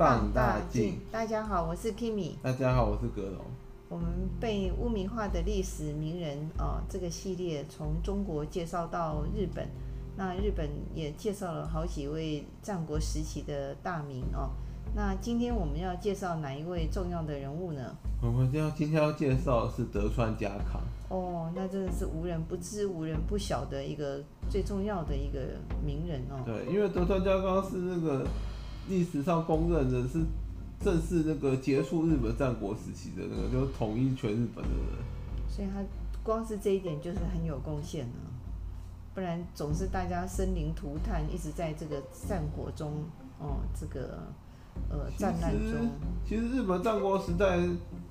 放大镜。大家好，我是 Kimi。大家好，我是格龙。我们被污名化的历史名人哦，这个系列从中国介绍到日本，那日本也介绍了好几位战国时期的大名哦。那今天我们要介绍哪一位重要的人物呢？我们要今天要介绍的是德川家康。哦，那真的是无人不知、无人不晓的一个最重要的一个名人哦。对，因为德川家康是那个历史上公认的是正是那个结束日本战国时期的那个，就统一全日本的人。所以他光是这一点就是很有贡献了，不然总是大家生灵涂炭，一直在这个战火中哦，这个。呃，战乱中，其实日本战国时代，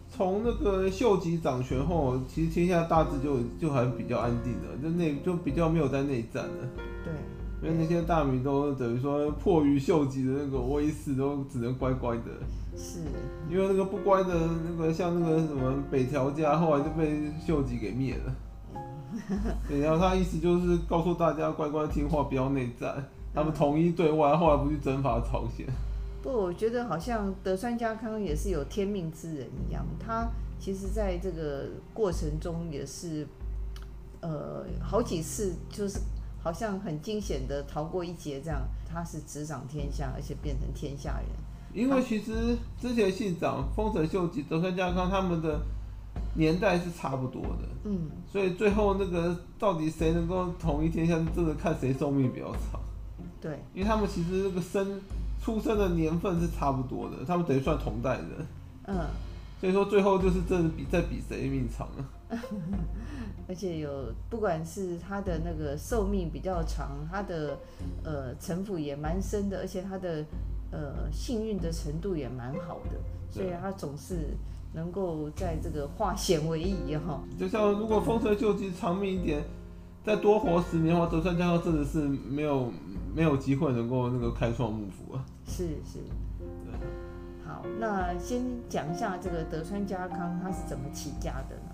从那个秀吉掌权后，其实天下大致就就还比较安定了，就内就比较没有在内战了。对，因为那些大名都等于说迫于秀吉的那个威势，都只能乖乖的。是。因为那个不乖的那个像那个什么北条家，后来就被秀吉给灭了。对，然后他意思就是告诉大家乖乖听话，不要内战，他们统一对外，后来不去征伐朝鲜。不，我觉得好像德川家康也是有天命之人一样。他其实在这个过程中也是，呃，好几次就是好像很惊险的逃过一劫，这样。他是执掌天下，而且变成天下人。因为其实之前信长、丰臣秀吉、德川家康他们的年代是差不多的，嗯，所以最后那个到底谁能够统一天下，真的看谁寿命比较长。对，因为他们其实那个生。出生的年份是差不多的，他们等于算同代人。嗯，所以说最后就是真的比在比谁命长了。而且有不管是他的那个寿命比较长，他的呃城府也蛮深的，而且他的呃幸运的程度也蛮好的，所以他总是能够在这个化险为夷哈。就像如果丰臣秀吉长命一点，再多活十年的话，德川家康真的是没有。没有机会能够那个开创幕府啊！是是，对。好，那先讲一下这个德川家康他是怎么起家的呢？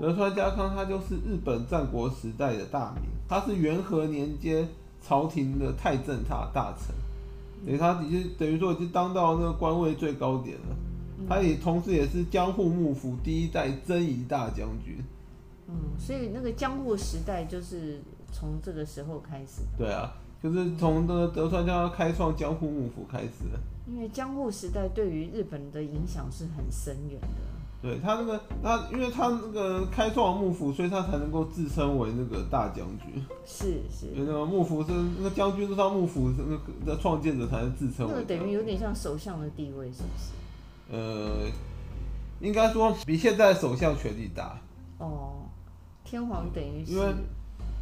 德川家康他就是日本战国时代的大名，他是元和年间朝廷的太政大大臣，等于他已经等于说已经当到那个官位最高点了。他也同时也是江户幕府第一代征夷大将军。嗯，所以那个江户时代就是从这个时候开始。对啊。就是从那个德川家开创江户幕府开始的，因为江户时代对于日本的影响是很深远的。对他那个，他因为他那个开创幕府，所以他才能够自称为那个大将军。是是。因为那个幕府是那个将军，是他幕府那个的创建者才能自称为。那个等于有点像首相的地位，是不是？呃，应该说比现在首相权力大。哦，天皇等于是。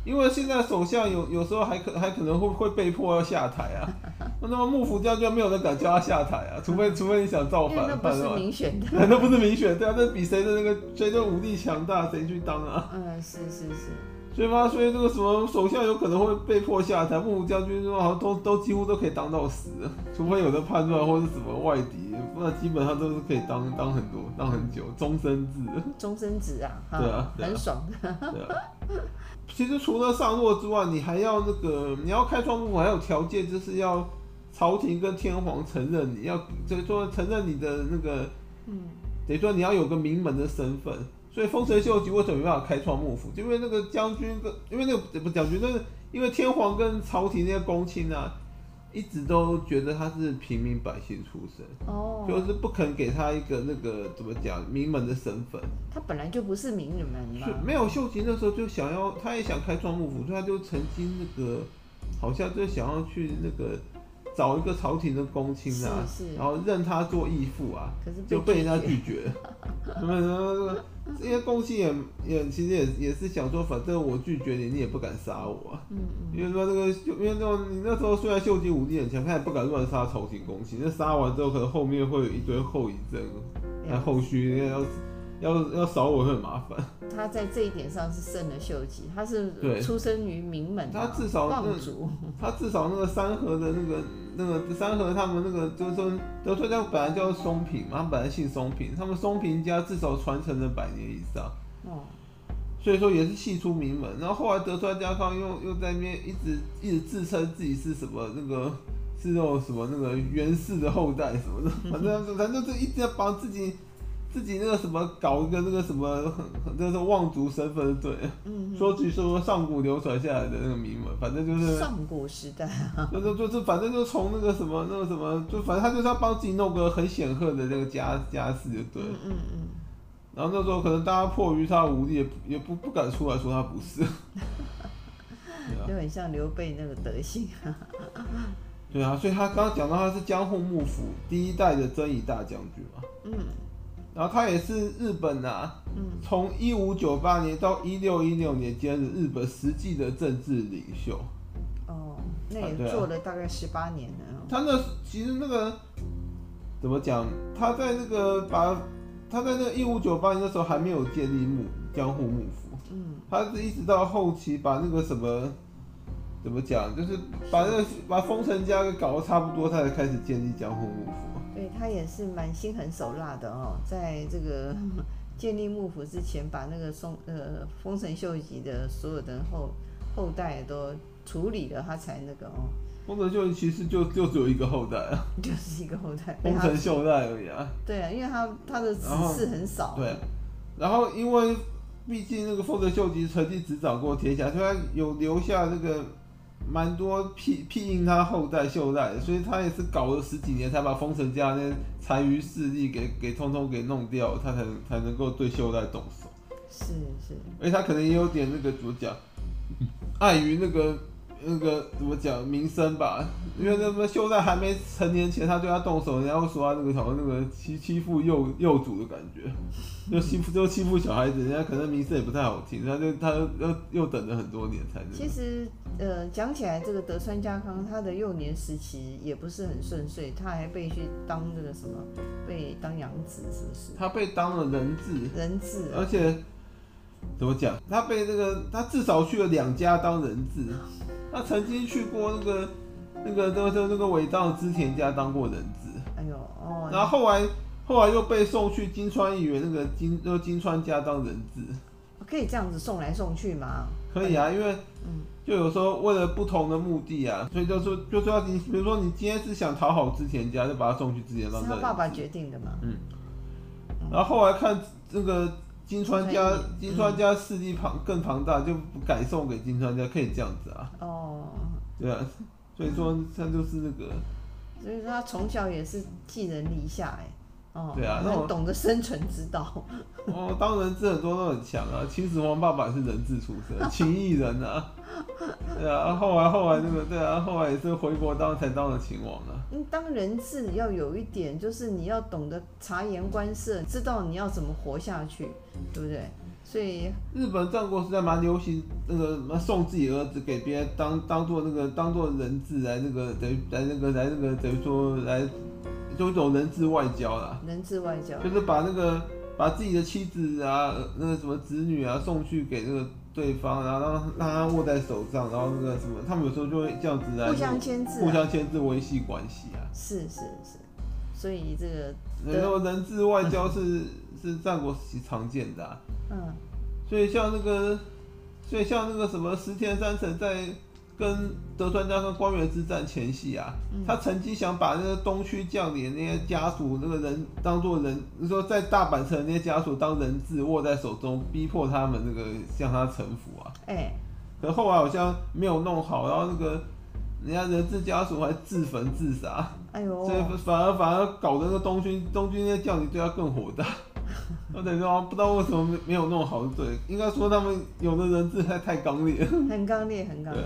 因为现在首相有有时候还可还可能会会被迫要下台啊，那么幕府将军没有人敢叫他下台啊，除非除非你想造反，那不是民选的，那不是民选，对啊，那比谁的那个谁的武力强大，谁去当啊？嗯，是是是。所以嘛，所以这个什么首相有可能会被迫下台，幕府将军好像都都几乎都可以当到死，除非有的叛乱或者什么外敌，那基本上都是可以当当很多当很久，终身制。终身制啊？对啊，对啊很爽。对啊。其实除了上洛之外，你还要那个你要开创幕府，还有条件，就是要朝廷跟天皇承认你要，就是说承认你的那个，嗯，等于说你要有个名门的身份。所以丰臣秀吉为什么没办法开创幕府？就因为那个将军跟因为那个不将军，那是因为天皇跟朝廷那些公卿啊，一直都觉得他是平民百姓出身，哦，就是不肯给他一个那个怎么讲名门的身份。他本来就不是名人嘛。没有秀吉那时候就想要，他也想开创幕府，所以他就曾经那个好像就想要去那个。找一个朝廷的公卿啊，然后认他做义父啊，就被人家拒绝。这些公卿也也其实也也是想说，反正我拒绝你，你也不敢杀我啊。嗯嗯。因为说这个，因为那种你那时候虽然秀吉武力很强，他也不敢乱杀朝廷公卿。那杀完之后，可能后面会有一堆后遗症，那后续要。要要扫我会很麻烦。他在这一点上是胜了秀吉，他是出生于名门，他至少望族，他至少那个三河的那个那个三河他们那个就是说德川家本来叫松平嘛，他们本来姓松平，他们松平家至少传承了百年以上，哦，所以说也是系出名门。然后后来德川家康又又在那边一直一直自称自己是什么那个是那种什么那个袁氏的后代什么的，反正反正就一直要帮自己。自己那个什么搞一个那个什么，那是望族身份对，嗯，说句说上古流传下来的那个名文，反正就是上古时代，就是就是反正就从那个什么那个什么，就反正他就是要帮自己弄个很显赫的那个家家世，就对，嗯嗯，然后那时候可能大家迫于他无力，也也不不敢出来说他不是，就很像刘备那个德行，对啊，所以他刚刚讲到他是江户幕府第一代的征夷大将军嘛，嗯。然后他也是日本啊，从一五九八年到一六一六年间的日本实际的政治领袖。哦，那也做了大概十八年了。啊啊、他那其实那个怎么讲？他在那个把他在那个一五九八年的时候还没有建立幕江户幕府。嗯，他是一直到后期把那个什么怎么讲？就是把那个把丰臣家给搞得差不多，他才开始建立江户幕府。对，他也是蛮心狠手辣的哦，在这个建立幕府之前，把那个松呃丰臣秀吉的所有的后后代都处理了，他才那个哦。丰臣秀吉其实就就只有一个后代啊，就是一个后代，丰臣秀赖而已啊。对啊，因为他他的子嗣很少。对，然后因为毕竟那个丰臣秀吉曾经执掌过天下，所以他有留下那个。蛮多庇庇应他后代秀代，所以他也是搞了十几年，才把丰臣家那残余势力给给通通给弄掉，他才才能够对秀代动手。是是，而且他可能也有点那个怎么讲，碍于那个。那个怎么讲名声吧？因为那个秀在还没成年前，他对他动手，人家会说他那个什么那个欺欺负幼幼主的感觉，就欺负就欺负小孩子，人家可能名声也不太好听，他就他又又等了很多年才。其实呃讲起来，这个德川家康他的幼年时期也不是很顺遂，他还被去当那个什么被当养子，是不是？他被当了人质，人质，而且怎么讲？他被那个他至少去了两家当人质。他曾经去过那个、那个、那个、那个伪造织田家当过人质。哎呦，哦。然后后来，后来又被送去金川议员那个金、那个金川家当人质。可以这样子送来送去吗？可以啊，因为，嗯，就有时候为了不同的目的啊，所以就说，就说你，比如说你今天是想讨好织田家，就把他送去织田当人质。是他爸爸决定的嘛？嗯。然后后来看这个。金川家，金川家势力庞更庞大，就不改送给金川家，可以这样子啊。哦。对啊，所以说他就是那个。所以说他从小也是寄人篱下哎。哦。对啊，那懂得生存之道。哦，当人质很多都很强啊，秦始皇爸爸也是人质出身，秦异人啊。对啊，后来后来那个对啊，后来也是回国当才当了秦王啊。嗯，当人质要有一点，就是你要懂得察言观色，知道你要怎么活下去，对不对？所以日本战国时代蛮流行那个送自己儿子给别人当当做那个当做人质来那个等于来那个来那个等于说来就一种人质外交啦。人质外交就是把那个把自己的妻子啊那个什么子女啊送去给那个。对方，然后让让他握在手上，然后那个什么，他们有时候就会这样子来互相牵制，互相牵制维系关系啊。是是是，所以这个然后人质外交是、嗯、是战国时期常见的、啊。嗯，所以像那个，所以像那个什么石田三成在。跟德川家康关原之战前夕啊，嗯、他曾经想把那个东区将领那些家属那个人当做人，你说在大阪城那些家属当人质握在手中，逼迫他们那个向他臣服啊。哎、欸，可后来好像没有弄好，然后那个人家人质家属还自焚自杀。哎呦，所以反而反而搞得那个东军东军那些将领对他更火大。我等于说不知道为什么没没有弄好，对，应该说他们有的人质太太刚烈，很刚烈，很刚烈，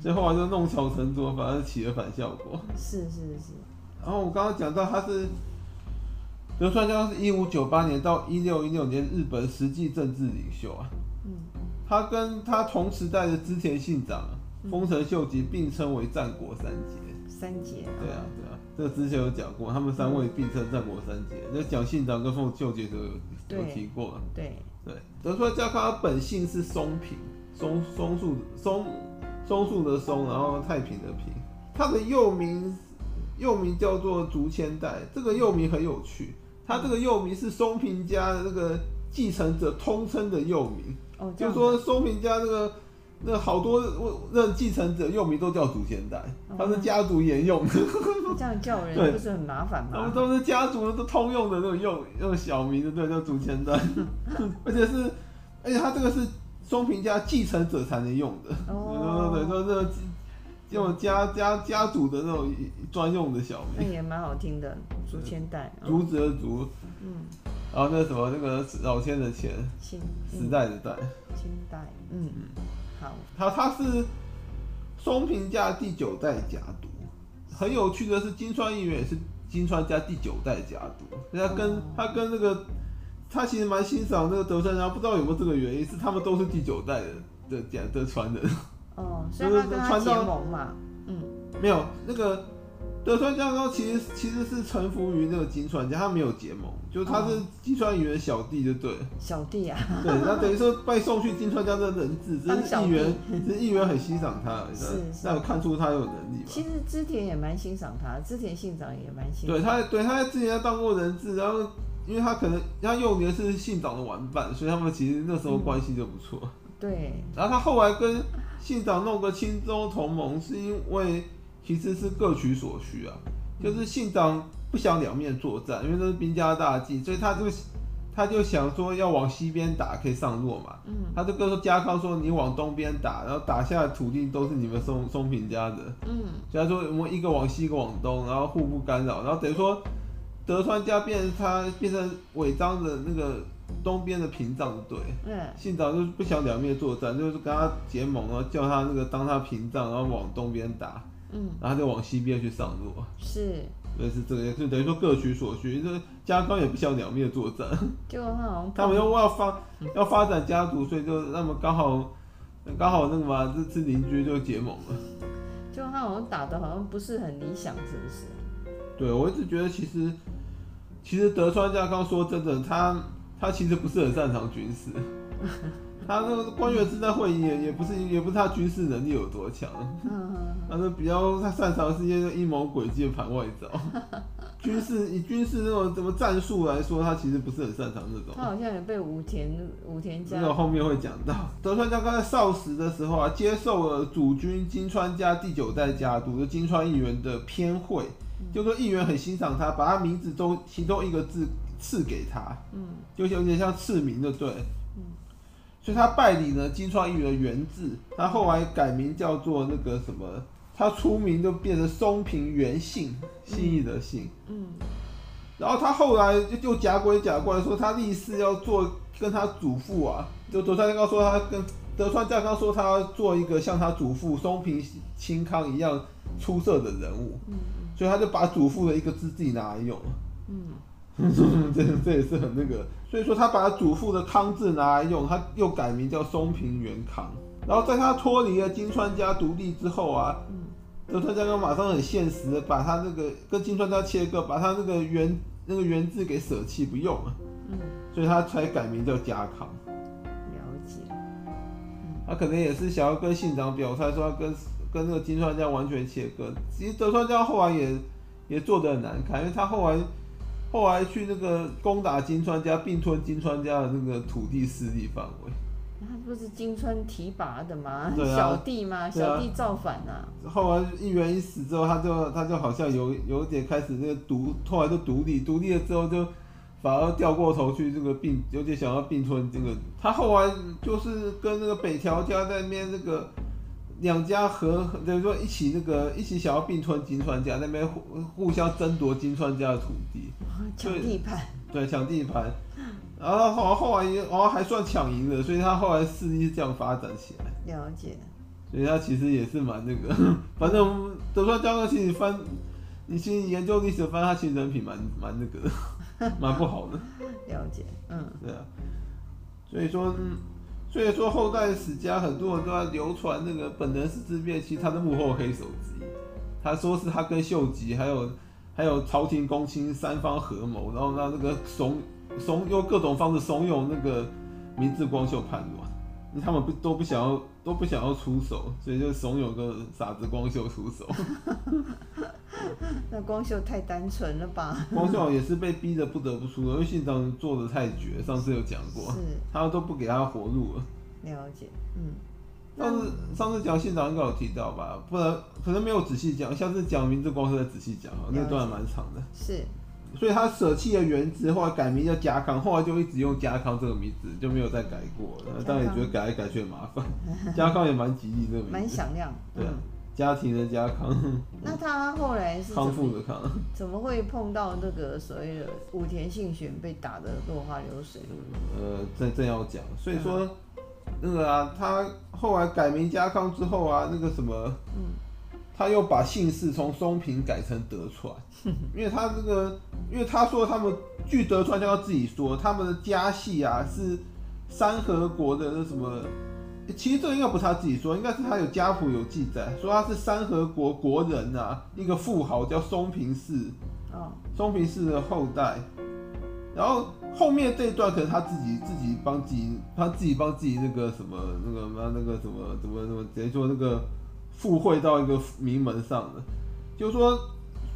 所以后来就弄巧成拙，反而起了反效果。是是是。然后我刚刚讲到他是德川家康是一五九八年到一六一六年日本实际政治领袖啊。嗯。他跟他同时代的织田信长、丰臣秀吉并称为战国三杰。三杰。对啊，对啊。这之前有讲过，他们三位并称战国三杰。那蒋信长跟丰臣秀杰都有有提过。对对，德川家康他本姓是松平，松松树松松树的松，然后太平的平。他的幼名幼名叫做竹千代，这个幼名很有趣。他这个幼名是松平家的那个继承者通称的幼名。哦，就是说松平家这个那好多那继承者用名都叫祖先代，他是家族沿用的。这样叫人不是很麻烦吗？他们都是家族都通用的那种用用小名的，对，叫祖先代。而且是，而且他这个是松平家继承者才能用的。哦，对对对，说这用家家家族的那种专用的小名。那也蛮好听的，祖先代。竹子的竹。嗯。然后那什么那个老千的千。时代的代。清代。嗯。好，他他是松平家第九代家督，很有趣的是金川议员也是金川家第九代家督，人家跟、哦、他跟那个他其实蛮欣赏那个德川家，不知道有没有这个原因，是他们都是第九代的的家的传人。哦，所以他跟他结盟嘛，嗯，没有那个。德川家康其实其实是臣服于那个金川家，他没有结盟，就他是金川议员小弟，就对。小弟啊。对，那等于说被送去金川家的人质，这是议员，这是议员很欣赏他，是那有看出他有能力。其实织田也蛮欣赏他，织田信长也蛮欣赏。对他，对他之前当过人质，然后因为他可能他幼年是信长的玩伴，所以他们其实那时候关系就不错。对。然后他后来跟信长弄个青州同盟，是因为。其实是各取所需啊，就是信长不想两面作战，因为这是兵家大忌，所以他就他就想说要往西边打，可以上洛嘛。嗯，他就跟说家康说，你往东边打，然后打下的土地都是你们松松平家的。嗯，所以他说我们一个往西，一个往东，然后互不干扰，然后等于说德川家变成他变成尾张的那个东边的屏障，对。嗯，信长就是不想两面作战，就是跟他结盟，然后叫他那个当他屏障，然后往东边打。嗯，然后就往西边去上路，是，对，是这个，就等于说各取所需。这个家康也不想两面作战，就他好像他们又要发要发展家族，所以就那么刚好刚好那个嘛，这次邻居就结盟了。就他好像打的好像不是很理想，是不是？对，我一直觉得其实其实德川家康说真的，他他其实不是很擅长军事。他那个官员正在会议也也不是也不是他军事能力有多强，嗯。他是比较他擅长是一些阴谋诡计的盘外招，军事以军事那种怎么战术来说，他其实不是很擅长这种。他好像也被武田武田家，这个后面会讲到。德川家康在少时的时候啊，接受了主君金川家第九代家督的金川议员的偏会，就说议员很欣赏他，把他名字中其中一个字赐给他，嗯，就有点像赐名的对。所以他拜礼呢金川议员的源治，他后来改名叫做那个什么，他出名就变成松平元信，信义的信。嗯。然后他后来就就假鬼假怪说他立誓要做跟他祖父啊，就德川家康说他跟德川家康说他要做一个像他祖父松平清康一样出色的人物。嗯。所以他就把祖父的一个字自己拿来用了。嗯。这这也是很那个，所以说他把他祖父的康字拿来用，他又改名叫松平元康。然后在他脱离了金川家独立之后啊，德川家康马上很现实的把他那个跟金川家切割，把他那个原那个原字给舍弃不用了，嗯，所以他才改名叫家康。了解，嗯他可能也是想要跟信长表态说要跟跟那个金川家完全切割。其实德川家后来也也做的很难看，因为他后来。后来去那个攻打金川家，并吞金川家的那个土地势力范围。他不是金川提拔的吗？啊、小弟吗？小弟造反啊！后来议员一死之后，他就他就好像有有点开始那个独，后来就独立，独立了之后就反而掉过头去这个并，有点想要并吞这个。他后来就是跟那个北条家在那边那个。两家合，等于说一起那个一起想要并吞金川家那边互互相争夺金川家的土地，抢地盘，对，抢地盘，然后后后来也，然后还算抢赢了，所以他后来势力是这样发展起来。了解。所以他其实也是蛮那个，反正德川家康其实翻，你其实研究历史翻他其实人品蛮蛮那个，蛮不好的。了解，嗯，对啊，所以说。所以说后代史家很多人都在流传那个本能寺之变，其实他的幕后黑手之一，他说是他跟秀吉还有还有朝廷公卿三方合谋，然后让那个怂怂用各种方式怂恿那个明智光秀叛乱，他们不都不想要都不想要出手，所以就怂恿个傻子光秀出手。那光秀太单纯了吧？光秀也是被逼得不得不出手，因为信长做的太绝，上次有讲过，是，他都不给他活路了。了解，嗯。上次上次讲信长应该有提到吧？不然可能没有仔细讲，下次讲名字光秀再仔细讲，那段还蛮长的。是。所以他舍弃了原字，后来改名叫家康，后来就一直用家康这个名字，就没有再改过了。当然也觉得改来改去很麻烦。家康也蛮吉利的名字，蛮响亮。对啊，家庭的家康。那他后来是康复的康，怎么会碰到那个所谓的武田信玄被打得落花流水？呃，正正要讲，所以说那个啊，他后来改名家康之后啊，那个什么，嗯。他又把姓氏从松平改成德川，因为他这个，因为他说他们据德川家自己说，他们的家系啊是山河国的那什么，其实这个应该不是他自己说，应该是他有家谱有记载，说他是山河国国人啊，一个富豪叫松平氏，松平氏的后代，然后后面这一段可能他自己自己帮自己，他自己帮自己那个什么那个那那个什么怎么怎么直接说那个。附会到一个名门上的，就是说，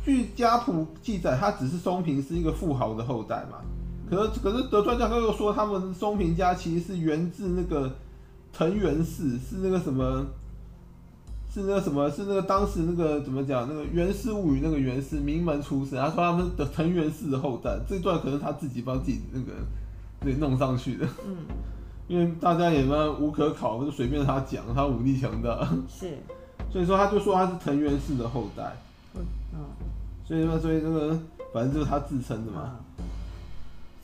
据家谱记载，他只是松平是一个富豪的后代嘛。可是，可是德川家康又说，他们松平家其实是源自那个藤原氏，是那个什么，是那个什么，是那个当时那个怎么讲？那个《源氏物语》那个源氏名门出身，他说他们的藤原氏的后代。这段可能他自己帮自己那个给弄上去的。嗯，因为大家也蛮无可考，就随便他讲，他武力强大。是。所以说，他就说他是藤原氏的后代，嗯，所以说，所以这个反正就是他自称的嘛。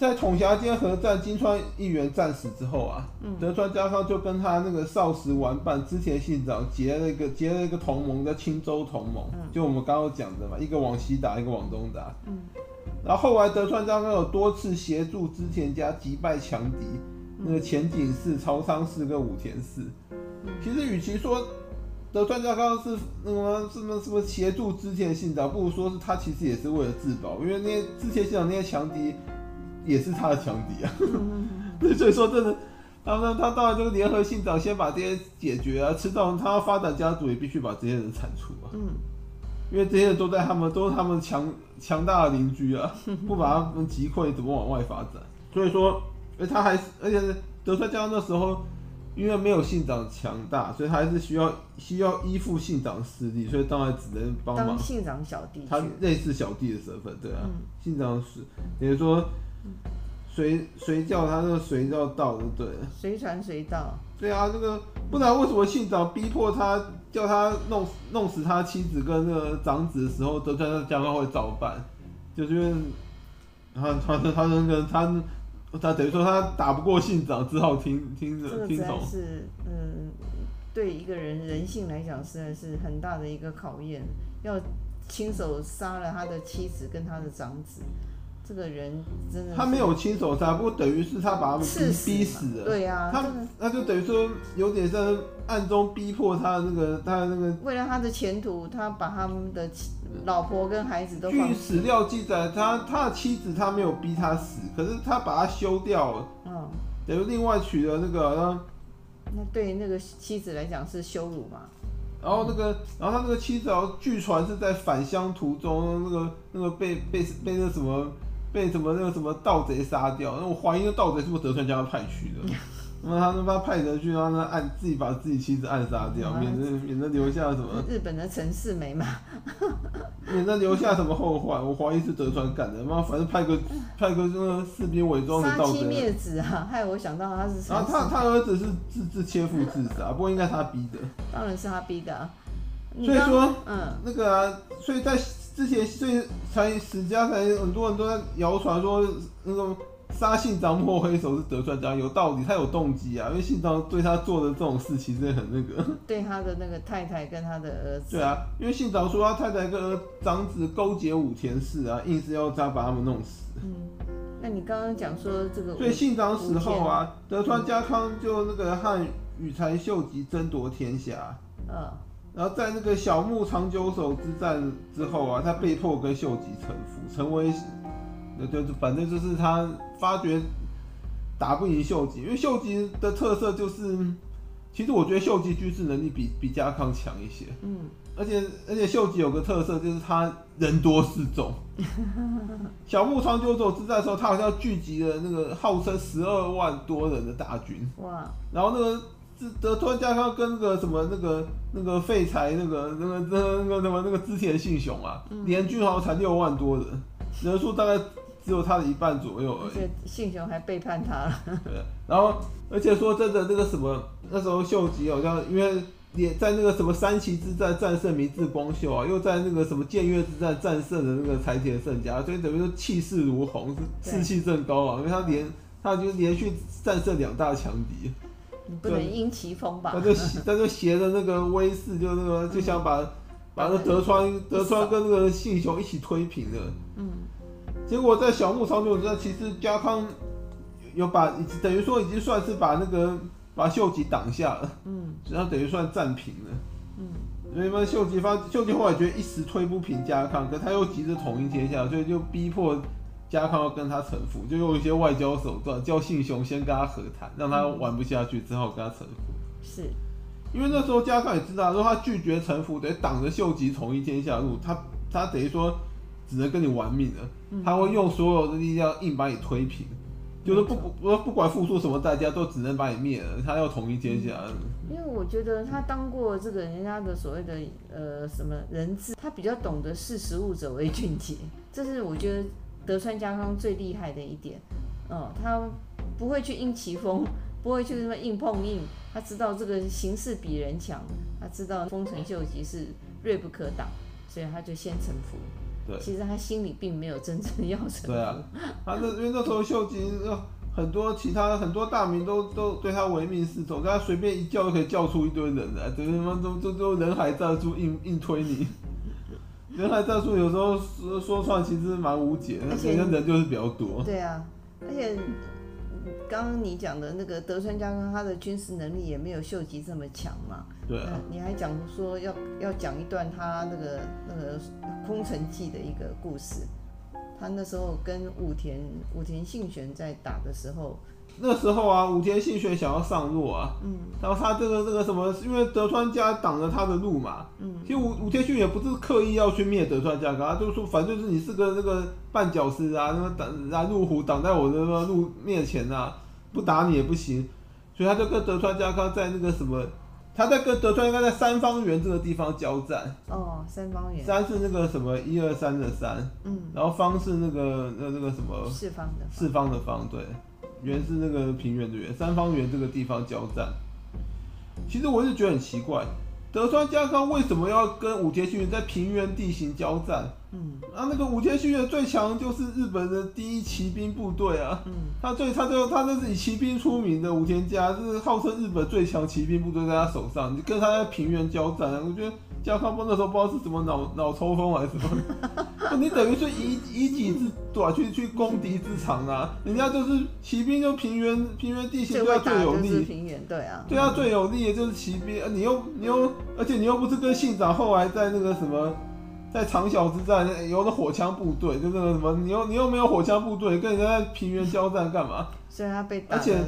在统辖间合战金川议员战死之后啊，德川家康就跟他那个少时玩伴织田信长结了一个结了一个同盟，叫青州同盟，就我们刚刚讲的嘛，一个往西打，一个往东打。嗯，然后后来德川家康有多次协助织田家击败强敌，那个前井氏、朝仓氏跟武田氏。其实与其说德川家康是那个什么什么协助织田信长，不如说是他其实也是为了自保，因为那些织田信长那些强敌也是他的强敌啊。所以说真的，他们他当然就是联合信长先把这些解决啊，迟早他要发展家族也必须把这些人铲除啊。嗯，因为这些人都在他们都是他们强强大的邻居啊，不把他们击溃怎么往外发展？所以说，而他还是而且德川家康那时候。因为没有信长强大，所以他还是需要需要依附信长势力，所以当然只能帮忙。当信长小弟，他类似小弟的身份，对啊。嗯、信长是，等于说随随叫他那个随叫到就对了。随传随到。对啊，这个不然为什么信长逼迫他叫他弄弄死他妻子跟那个长子的时候，德川家康会照办？就是因为他他他那个他。他他等于说他打不过信长，只好听听着听从。这是嗯，对一个人人性来讲，实在是很大的一个考验。要亲手杀了他的妻子跟他的长子，这个人真的。他没有亲手杀，不过等于是他把他们逼逼死了。对呀、啊，他那就等于说有点像暗中逼迫他的那个他的那个。为了他的前途，他把他们的。老婆跟孩子都。据史料记载，他他的妻子他没有逼他死，可是他把他休掉了。嗯。等于另外娶了那个，那那对那个妻子来讲是羞辱嘛？然后那个，然后他那个妻子，据传是在返乡途中，那个那个被被被那什么被什么那个什么盗贼杀掉。那我怀疑那盗贼是不是德川家派去的？那他他妈派人去让他暗自己把自己妻子暗杀掉，免得免得留下什么日本的陈世美嘛，免得留下什么后患。我怀疑是德川干的，妈反正派个派个那个士兵伪装的盗贼。杀妻灭子啊！害我想到他是。然后他他儿子是自自切腹自杀，不过应该他逼的。当然是他逼的啊。所以说，嗯，那个啊，所以在之前，所以才史家才很多人都在谣传说那个。杀信长抹黑手是德川家有道理，他有动机啊，因为信长对他做的这种事其实很那个。对他的那个太太跟他的儿子。对啊，因为信长说他太太跟儿长子勾结武田氏啊，硬是要他把他们弄死。嗯，那你刚刚讲说这个。所以信长死后啊，德川家康就那个和羽柴秀吉争夺天下。嗯。然后在那个小牧长久手之战之后啊，他被迫跟秀吉臣服，成为。就就反正就是他发觉打不赢秀吉，因为秀吉的特色就是，其实我觉得秀吉军事能力比比家康强一些。嗯，而且而且秀吉有个特色就是他人多势众。小牧长久手之战的时候，他好像聚集了那个号称十二万多人的大军。哇！然后那个德川家康跟那个什么那个那个废柴那个那个那个那个什么那个织田信雄啊，联军好像才六万多人，人数大概只有他的一半左右而已。而且信雄还背叛他了。对，然后而且说真的，那个什么那时候秀吉好像因为也在那个什么三旗之战战胜明治光秀啊，又在那个什么建越之战战胜了那个柴田胜家，所以等于说气势如虹，士气正高啊，因为他连他就连续战胜两大强敌。你不能因其风吧？他就他就挟着那个威势，就那个就想把把那德川德川跟那个信雄一起推平了。嗯。结果在小牧长久之战，其实家康有把等于说已经算是把那个把秀吉挡下了。嗯。然后等于算战平了。嗯。所以嘛，秀吉发秀吉后来觉得一时推不平家康，可他又急着统一天下，所以就逼迫。家康要跟他臣服，就用一些外交手段，叫信雄先跟他和谈，让他玩不下去，只好跟他臣服。是，因为那时候加康也知道，说他拒绝臣服，得挡着秀吉统一天下路，他他等于说只能跟你玩命了，嗯、他会用所有的力量硬把你推平，嗯、就是不不不管付出什么代价，都只能把你灭了。他要统一天下。因为我觉得他当过这个人家的所谓的呃什么人质，他比较懂得识时务者为俊杰，这是我觉得。德川家康最厉害的一点，嗯，他不会去硬起风，不会去什么硬碰硬，他知道这个形势比人强，他知道丰臣秀吉是锐不可挡，所以他就先臣服。对，其实他心里并没有真正要臣服。对啊，他那因为那时候秀吉很多其他很多大名都都对他唯命是从，他随便一叫就可以叫出一堆人来，对他妈都都都人海战术硬硬推你。人海战术有时候说说穿其实蛮无解，而且人就是比较多。对啊，而且刚刚你讲的那个德川家康，他的军事能力也没有秀吉这么强嘛。对啊。你还讲说要要讲一段他那个那个空城计的一个故事，他那时候跟武田武田信玄在打的时候。那时候啊，武田信玄想要上洛啊，嗯，然后他这个这个什么，因为德川家挡了他的路嘛，嗯，其实武武田信玄也不是刻意要去灭德川家康，他就是说反正就是你是个那个绊脚石啊，那个挡拦路虎挡在我的那个路面前啊，不打你也不行，所以他就跟德川家康在那个什么，他在跟德川应该在三方原这个地方交战。哦，三方原。三是那个什么一二三的三，嗯，然后方是那个那那个什么四方的四方的方，对。原是那个平原的原，三方原这个地方交战。其实我是觉得很奇怪，德川家康为什么要跟武田信玄在平原地形交战？嗯，啊，那个武田信玄最强就是日本的第一骑兵部队啊，嗯，他最他最他就是以骑兵出名的武田家，就是号称日本最强骑兵部队在他手上，你跟他在平原交战，我觉得。加康不那时候不知道是什么脑脑抽风还是什么，你等于是以以己之短去去攻敌之长啊！人家就是骑兵，就平原平原地形对他最有利，平原对啊，对他最有利的就是骑兵，你又你又而且你又不是跟信长后来在那个什么在长筱之战有的火枪部队，就那个什么，你又你又没有火枪部队，跟人家在平原交战干嘛？所以他被打，而且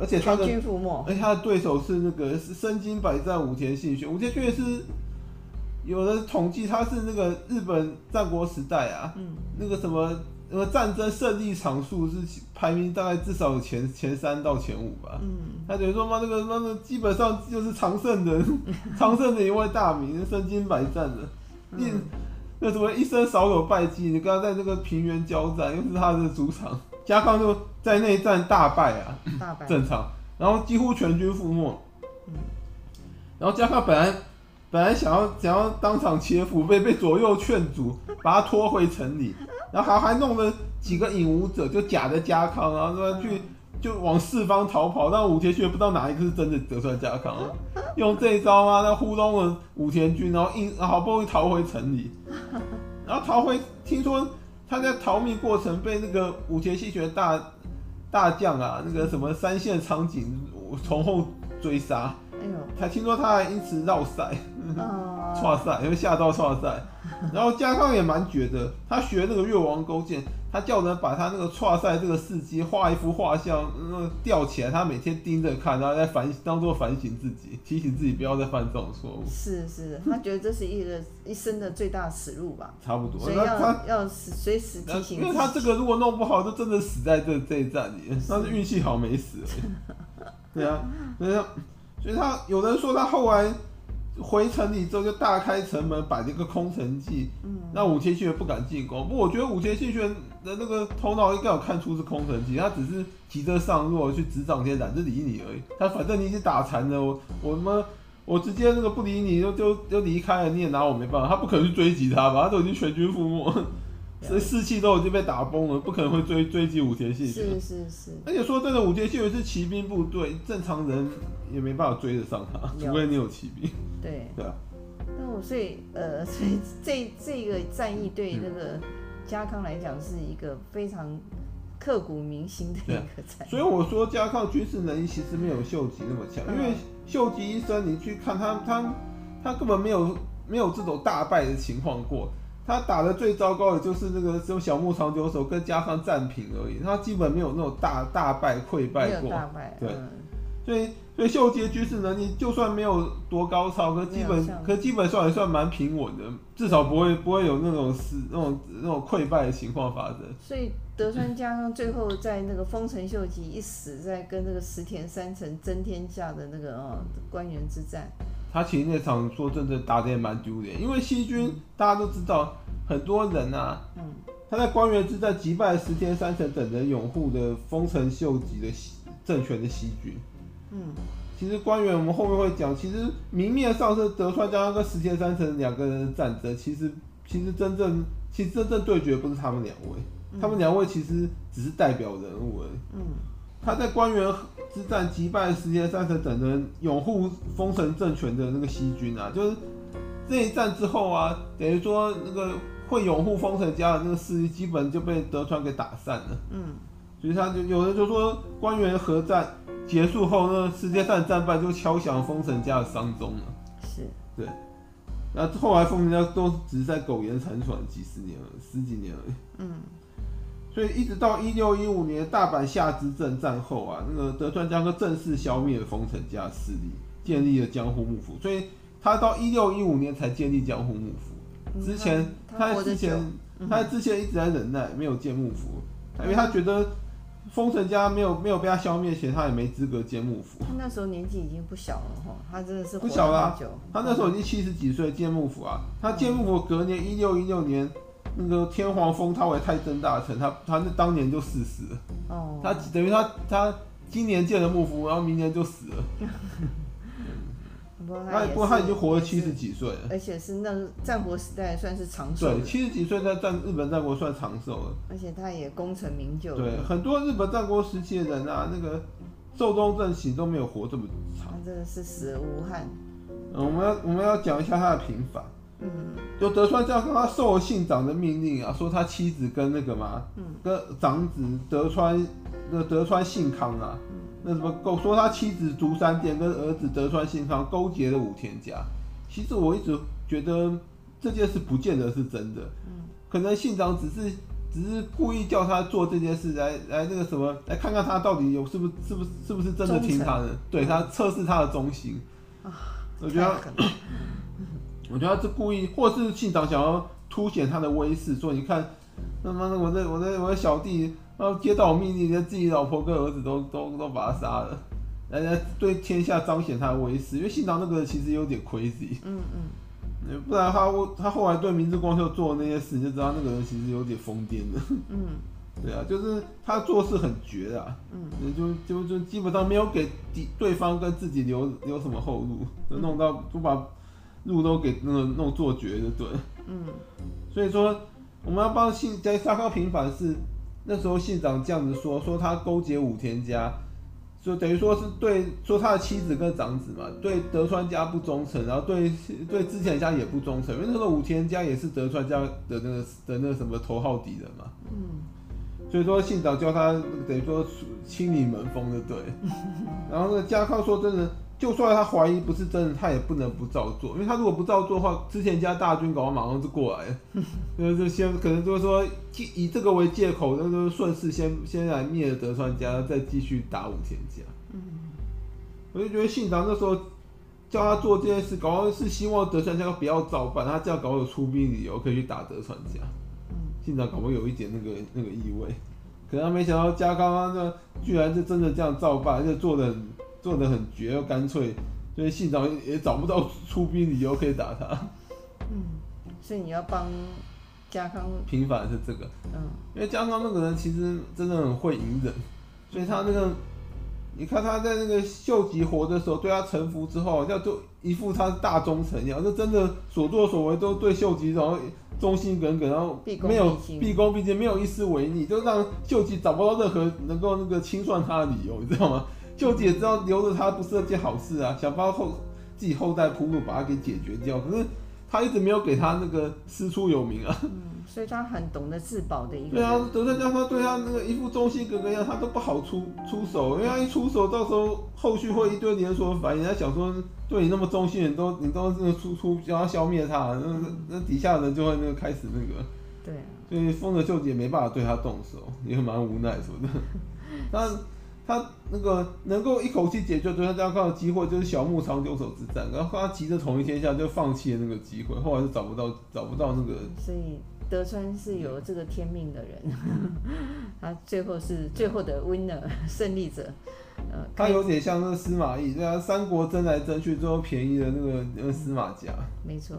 而且他的全军覆没，而且他的对手是那个是身经百战武田信玄，武田信玄是。有的统计，他是那个日本战国时代啊，嗯、那个什么那个战争胜利场数是排名大概至少有前前三到前五吧。嗯，他等于说嘛，那个那个基本上就是常胜的，常胜的一位大名，身经百战的，一、嗯、那什么一生少有败绩。你刚刚在那个平原交战，又是他的主场，家康就在内战大败啊，大败正常，然后几乎全军覆没。嗯，然后家康本来。本来想要想要当场切腹，被被左右劝阻，把他拖回城里，然后还还弄了几个引武者，就假的家康，然后说去就往四方逃跑，但武田信玄不知道哪一个是真的德川家康，用这一招啊，那糊弄了武田军，然后硬好不容易逃回城里，然后逃回，听说他在逃命过程被那个武田信玄大大将啊，那个什么三线苍井从后追杀。还听说他还因此绕赛，错赛，因为吓到错赛。然后家康也蛮绝的，他学那个越王勾践，他叫人把他那个错赛这个事迹画一幅画像，那吊起来，他每天盯着看，然后再反当做反省自己，提醒自己不要再犯这种错误。是是，他觉得这是一个一生的最大耻辱吧？差不多。所以要他要随时提醒。因为他这个如果弄不好，就真的死在这这一站里。他是运气好没死而已。对啊，对啊。所以他有人说他后来回城里之后就大开城门，摆这个空城计，嗯，让武田信玄不敢进攻。不过我觉得武田信玄的那个头脑应该有看出是空城计，他只是急着上路去执掌这些揽着理你而已。他反正你已经打残了，我我他妈我直接那个不理你就就就离开了，你也拿我没办法。他不可能去追击他吧？他都已经全军覆没。所以士气都已经被打崩了，不可能会追追击武田信玄。是是是。而且说真的，武田信玄是骑兵部队，正常人也没办法追得上他，除非你有骑兵。对。对啊。那我所以呃，所以这这个战役对那个家康来讲是一个非常刻骨铭心的一个战役。所以我说家康军事能力其实没有秀吉那么强，嗯、因为秀吉一生你去看他，他他根本没有没有这种大败的情况过。他打的最糟糕的就是那个只有小牧长久手跟加上战平而已，他基本没有那种大大败溃败过。大败。对，嗯、所以所以秀吉的军事能力就算没有多高超，可基本可基本上也算蛮平稳的，至少不会不会有那种死那种那种溃败的情况发生。所以德川家康最后在那个丰臣秀吉一死，在跟那个石田三成争天下的那个哦官员之战。他其实那场说真的打的也蛮丢脸，因为西军大家都知道，很多人啊，他在官员之战击败石田三成等人拥护的丰臣秀吉的政权的西军。嗯，其实官员我们后面会讲，其实明面上是德川家康跟石田三成两个人的战争，其实其实真正其实真正对决不是他们两位，他们两位其实只是代表人物而已。嗯。他在官员之战击败石田三成等人拥护丰臣政权的那个西军啊，就是这一战之后啊，等于说那个会拥护丰臣家的那个势力基本就被德川给打散了。嗯，所以他就有人就说关原合战结束后，那石田三成战败就敲响丰臣家的丧钟了。是，对。那后来丰臣家都只是在苟延残喘几十年了，十几年而已。嗯。所以一直到一六一五年大阪夏之阵战后啊，那个德川家康正式消灭了丰臣家势力，建立了江户幕府。所以他到一六一五年才建立江户幕府。之前他之前他之前一直在忍耐，没有建幕府，因为他觉得丰臣家没有没有被他消灭前，他也没资格建幕府。他那时候年纪已经不小了哈，他真的是不小了。他那时候已经七十几岁建幕府啊，他建幕府隔年一六一六年。那个天皇封他为太政大臣，他他那当年就逝世了。哦，他等于他他今年建了幕府，然后明年就死了。他不过他已经活了七十几岁了，而且是那战国时代算是长寿。对，七十几岁在战日本战国算长寿了。而且他也功成名就。对，很多日本战国时期的人啊，那个寿终正寝都没有活这么长。他真的是死而无憾。嗯，我们要我们要讲一下他的平反。嗯，就德川家康他受了信长的命令啊，说他妻子跟那个嘛，嗯，跟长子德川，那德川信康啊，嗯，那什么勾说他妻子竹山殿跟儿子德川信康勾结了武田家。其实我一直觉得这件事不见得是真的，嗯，可能信长只是只是故意叫他做这件事来来那个什么，来看看他到底有是不是是不是是不是真的听他的，对他测试他的忠心啊，我觉得。我觉得他是故意，或是信长想要凸显他的威势，说你看，他妈的，我的我的我的小弟，然后接到我命令，连自己老婆跟儿子都都都把他杀了，来来对天下彰显他的威势。因为信长那个人其实有点 crazy，嗯嗯，不然他他后来对明智光秀做的那些事，你就知道那个人其实有点疯癫的，嗯，对啊，就是他做事很绝啊，嗯，就就就基本上没有给敌对方跟自己留留什么后路，就弄到就把。路都给那个弄做绝就对，嗯，所以说我们要帮信在沙高平反是那时候县长这样子说，说他勾结武田家，就等于说是对说他的妻子跟长子嘛，对德川家不忠诚，然后对对之前家也不忠诚，因为那个武田家也是德川家的那个的那个什么头号敌人嘛，嗯，所以说信长叫他等于说清理门风的对，然后那个家康说真的。就算他怀疑不是真的，他也不能不照做，因为他如果不照做的话，之前家大军搞完马上就过来了，就是先可能就是说以这个为借口，那就顺势先先来灭了德川家，再继续打武田家。嗯，我就觉得信长那时候叫他做这件事，搞完是希望德川家不要照办，他这样搞有出兵理由可以去打德川家。嗯，信长搞不有一点那个那个意味，可能他没想到家康那居然是真的这样照办，而且做的很。做的很绝又干脆，所以信长也找不到出兵理由可以打他。嗯，所以你要帮家康平反是这个，嗯，因为家康那个人其实真的很会隐忍，所以他那个。你看他在那个秀吉活的时候，对他臣服之后，要就一副他是大忠臣一样，就真的所作所为都对秀吉然后忠心耿耿，然后没有毕恭毕敬，没有一丝违逆，就让秀吉找不到任何能够那个清算他的理由，你知道吗？秀吉也知道留着他不是件好事啊，想帮后自己后代铺路，把他给解决掉，可是他一直没有给他那个师出有名啊。所以他很懂得自保的一个。对啊，德川家康对他那个一副忠心耿耿样，他都不好出出手，因为他一出手，到时候后续会一堆连锁反应。他想说，对你那么忠心，你都你都那个出出，想要消灭他，那那底下的人就会那个开始那个。对啊。所以丰臣秀吉也没办法对他动手，也蛮无奈什么的。他 他那个能够一口气解决德川家康的机会，就是小牧长久手之战，然后他急着统一天下，就放弃了那个机会，后来就找不到找不到那个。所以。德川是有这个天命的人，他最后是最后的 winner 胜利者。呃，他有点像那个司马懿，对啊，三国争来争去，最后便宜了那个那个司马家。没错。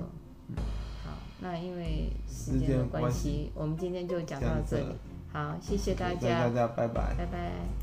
好，那因为时间的关系，我们今天就讲到这里。好，谢谢大家，大家，拜拜，拜拜。